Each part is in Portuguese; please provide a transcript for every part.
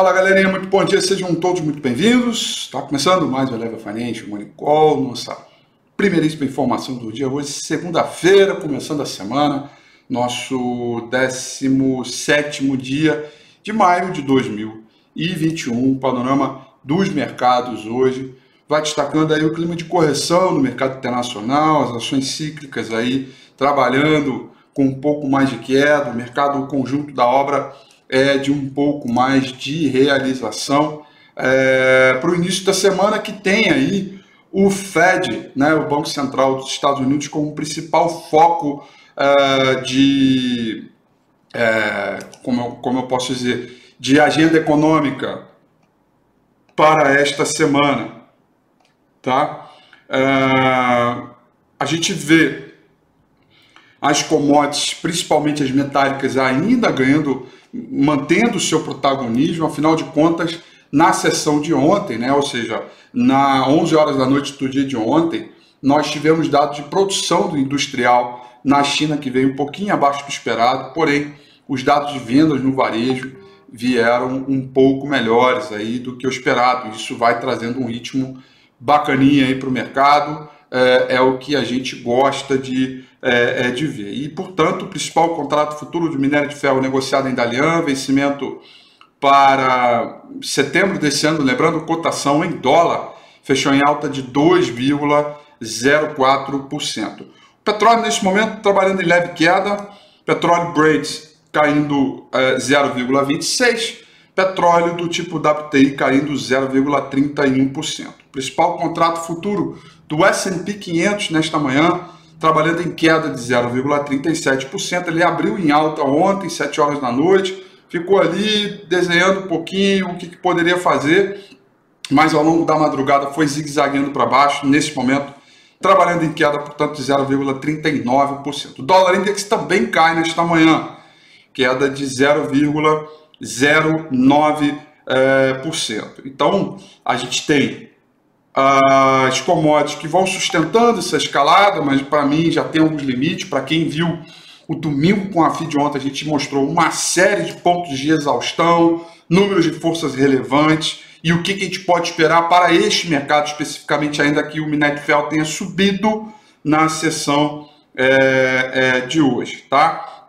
Fala galerinha, muito bom dia, sejam todos muito bem-vindos. Está começando mais o Eleva Financial Money Call, nossa primeiríssima informação do dia hoje, segunda-feira, começando a semana, nosso 17 dia de maio de 2021, panorama dos mercados hoje, vai destacando aí o clima de correção no mercado internacional, as ações cíclicas aí trabalhando com um pouco mais de queda, o mercado o conjunto da obra é de um pouco mais de realização é, para o início da semana que tem aí o Fed, né, o Banco Central dos Estados Unidos, como principal foco é, de, é, como, eu, como eu posso dizer, de agenda econômica para esta semana, tá? É, a gente vê as commodities, principalmente as metálicas, ainda ganhando, mantendo o seu protagonismo, afinal de contas, na sessão de ontem, né, ou seja, na 11 horas da noite do dia de ontem, nós tivemos dados de produção do industrial na China que veio um pouquinho abaixo do esperado, porém os dados de vendas no varejo vieram um pouco melhores aí do que o esperado. Isso vai trazendo um ritmo bacaninha aí para o mercado, é, é, o que a gente gosta de, é, é, de ver. E, portanto, o principal contrato futuro de minério de ferro negociado em Dalian, vencimento para setembro desse ano, lembrando, cotação em dólar, fechou em alta de 2,04%. Petróleo, neste momento, trabalhando em leve queda, petróleo Brent caindo é, 0,26%, petróleo do tipo WTI caindo 0,31%. Principal contrato futuro do S&P 500 nesta manhã, trabalhando em queda de 0,37%. Ele abriu em alta ontem, 7 horas da noite, ficou ali desenhando um pouquinho o que, que poderia fazer, mas ao longo da madrugada foi zigue-zagueando para baixo. Nesse momento, trabalhando em queda, portanto, de 0,39%. O dólar index também cai nesta manhã, queda de 0,09%. É, então, a gente tem as commodities que vão sustentando essa escalada, mas para mim já tem alguns limites. Para quem viu o domingo com a FID ontem, a gente mostrou uma série de pontos de exaustão, números de forças relevantes e o que, que a gente pode esperar para este mercado, especificamente, ainda que o de ferro tenha subido na sessão é, é, de hoje. Tá?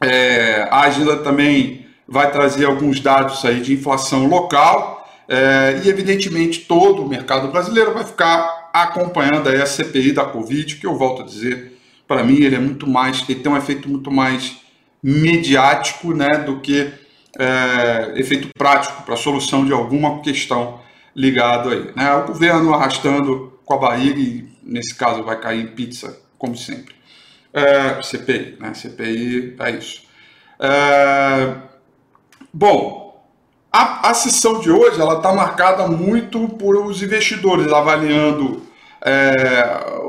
É, a agenda também vai trazer alguns dados aí de inflação local é, e, evidentemente, todo o mercado brasileiro vai ficar acompanhando a CPI da Covid, que eu volto a dizer, para mim ele é muito mais, ele tem um efeito muito mais midiático né, do que é, efeito prático para a solução de alguma questão ligado aí. Né? O governo arrastando com a barriga e, nesse caso, vai cair em pizza, como sempre. É, CPI, né? CPI é isso. É, bom, a, a sessão de hoje ela está marcada muito por os investidores avaliando é,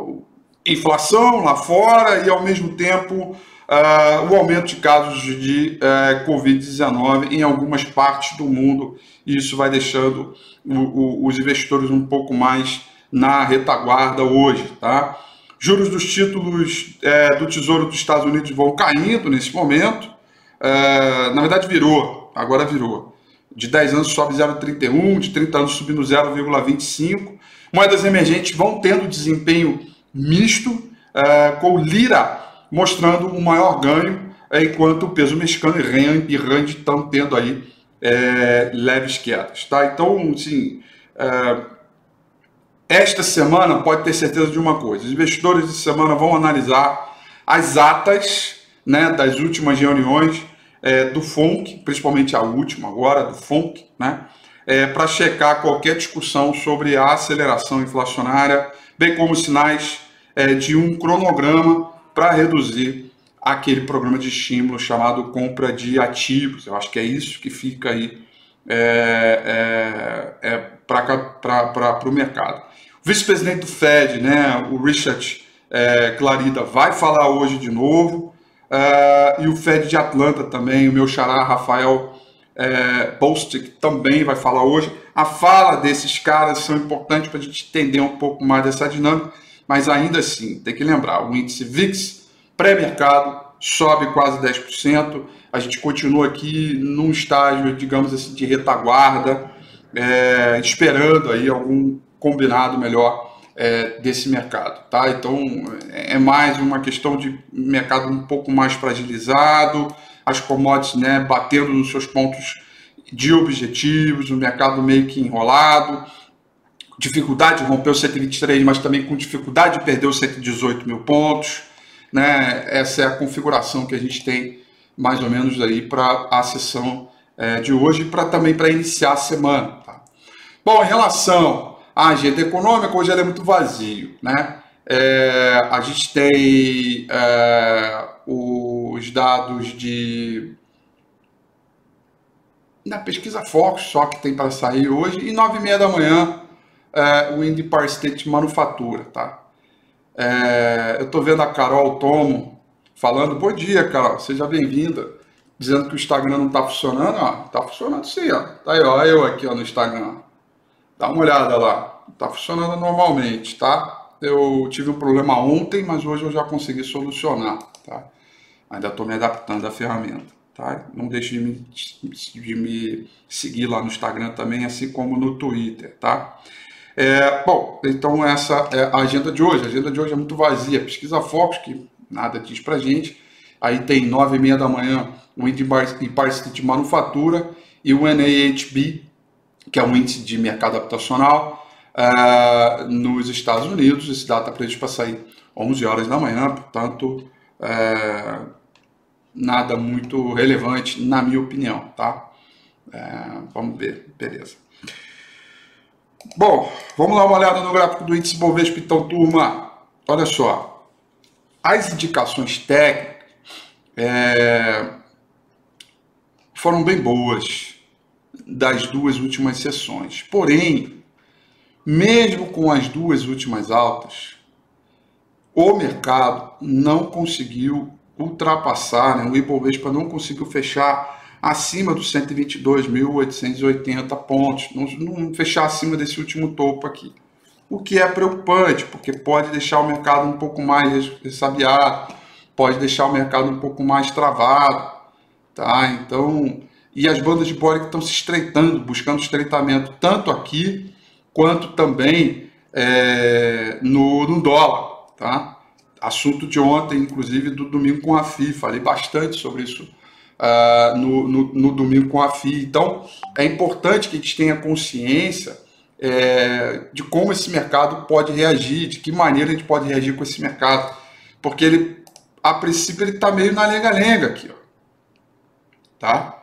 inflação lá fora e, ao mesmo tempo, uh, o aumento de casos de uh, Covid-19 em algumas partes do mundo, e isso vai deixando o, o, os investidores um pouco mais na retaguarda hoje. Tá? Juros dos títulos uh, do Tesouro dos Estados Unidos vão caindo nesse momento. na verdade, virou, agora virou. De 10 anos sobe 0,31, de 30 anos subindo 0,25. Moedas emergentes vão tendo desempenho misto, com lira mostrando um maior ganho, é, enquanto o peso mexicano e rand estão tendo aí é, leves quedas. Tá? Então, assim, é, esta semana pode ter certeza de uma coisa: os investidores de semana vão analisar as atas né, das últimas reuniões é, do FONC, principalmente a última agora, do FONC, né, é, para checar qualquer discussão sobre a aceleração inflacionária, bem como sinais é, de um cronograma para reduzir aquele programa de estímulo chamado compra de ativos. Eu acho que é isso que fica aí é, é, é para o mercado. O vice-presidente do Fed, né, o Richard é, Clarida, vai falar hoje de novo. É, e o Fed de Atlanta também, o meu xará Rafael é, Bostic também vai falar hoje. A fala desses caras são importantes para a gente entender um pouco mais dessa dinâmica mas ainda assim, tem que lembrar, o índice VIX pré-mercado sobe quase 10%, a gente continua aqui num estágio, digamos assim, de retaguarda, é, esperando aí algum combinado melhor é, desse mercado, tá? Então é mais uma questão de mercado um pouco mais fragilizado, as commodities, né, batendo nos seus pontos de objetivos, o mercado meio que enrolado, dificuldade de romper o 123, mas também com dificuldade de perder os 118 mil pontos. Né? Essa é a configuração que a gente tem mais ou menos aí para a sessão é, de hoje para também para iniciar a semana. Tá? Bom, em relação à agenda econômica, hoje é muito vazio, né? É, a gente tem é, os dados de na pesquisa Fox só que tem para sair hoje e nove e meia da manhã é, o Empire State Manufatura, tá? É, eu estou vendo a Carol Tomo falando, bom dia, Carol, seja bem-vinda, dizendo que o Instagram não está funcionando, ó, tá funcionando sim, ó, tá aí, ó, eu aqui ó, no Instagram, dá uma olhada lá, tá funcionando normalmente, tá? Eu tive um problema ontem, mas hoje eu já consegui solucionar, tá? Ainda estou me adaptando à ferramenta, tá? Não deixe de me, de me seguir lá no Instagram também, assim como no Twitter, tá? É, bom, então essa é a agenda de hoje. A agenda de hoje é muito vazia. Pesquisa Focus, que nada diz pra gente. Aí tem nove e meia da manhã o índice de manufatura e o NAHB, que é um índice de mercado habitacional uh, nos Estados Unidos. Esse dado está previsto para sair 11 horas da manhã, portanto, uh, nada muito relevante, na minha opinião, tá? Uh, vamos ver, beleza. Bom, vamos dar uma olhada no gráfico do índice Bovespa, então, turma. Olha só, as indicações técnicas é, foram bem boas das duas últimas sessões. Porém, mesmo com as duas últimas altas, o mercado não conseguiu ultrapassar, né? o Ibovespa não conseguiu fechar acima dos 122.880 pontos, não, não fechar acima desse último topo aqui. O que é preocupante, porque pode deixar o mercado um pouco mais ressabiado, pode deixar o mercado um pouco mais travado, tá? Então, e as bandas de Boric estão se estreitando, buscando estreitamento tanto aqui quanto também é, no, no dólar, tá? Assunto de ontem, inclusive do domingo com a FI, falei bastante sobre isso uh, no, no, no, domingo com a FI. Então, é importante que a gente tenha consciência é, de como esse mercado pode reagir, de que maneira a gente pode reagir com esse mercado. Porque ele, a princípio, ele está meio na lenga-lenga aqui. Ó. Tá?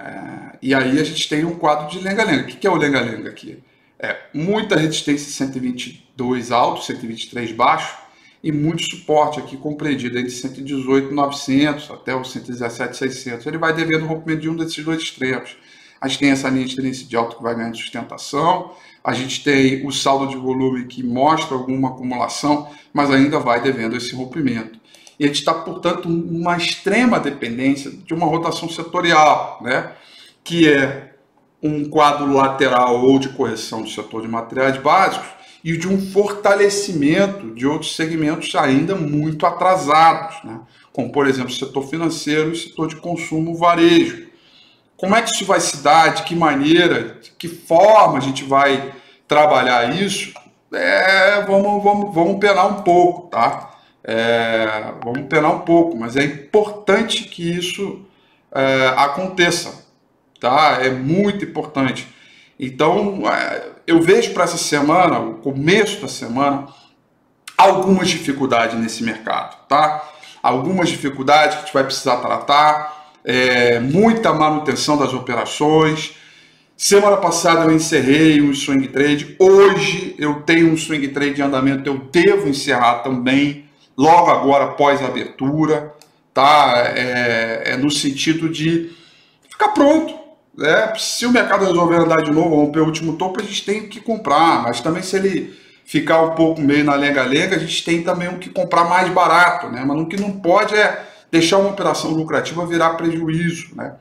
É, e aí a gente tem um quadro de lenga-lenga. O que é o lenga-lenga aqui? É muita resistência 122 alto, 123 baixo, e muito suporte aqui compreendido entre 118.900 até o 117.600. Ele vai devendo o rompimento de um desses dois extremos. A gente tem essa linha de tendência de alta que vai ganhando sustentação, a gente tem o saldo de volume que mostra alguma acumulação, mas ainda vai devendo esse rompimento. E a gente está, portanto, uma extrema dependência de uma rotação setorial, né? que é um quadro lateral ou de correção do setor de materiais básicos, e de um fortalecimento de outros segmentos ainda muito atrasados, né? como, por exemplo, o setor financeiro e o setor de consumo varejo. Como é que isso vai se dar? De que maneira? De que forma a gente vai trabalhar isso? É, vamos, vamos, vamos penar um pouco, tá? É, vamos penar um pouco, mas é importante que isso é, aconteça, tá? É muito importante. Então, é, eu vejo para essa semana, o começo da semana, algumas dificuldades nesse mercado, tá? Algumas dificuldades que a gente vai precisar tratar, é, muita manutenção das operações. Semana passada eu encerrei um swing trade, hoje eu tenho um swing trade em andamento, eu devo encerrar também, logo agora após a abertura, tá? É, é no sentido de ficar pronto, é, se o mercado resolver andar de novo, romper o último topo, a gente tem que comprar. Mas também se ele ficar um pouco meio na lenga-lenga, a gente tem também o que comprar mais barato, né? Mas o que não pode é deixar uma operação lucrativa virar prejuízo, né?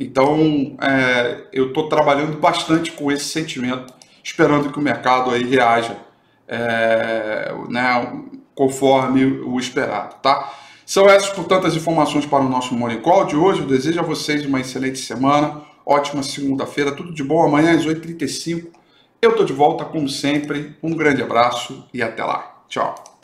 Então, é, eu estou trabalhando bastante com esse sentimento, esperando que o mercado aí reaja é, né, conforme o esperado, tá? São essas, portanto, as informações para o nosso Morning Call de hoje. Eu desejo a vocês uma excelente semana ótima segunda-feira, tudo de bom. Amanhã às 8h35 eu tô de volta, como sempre. Um grande abraço e até lá. Tchau.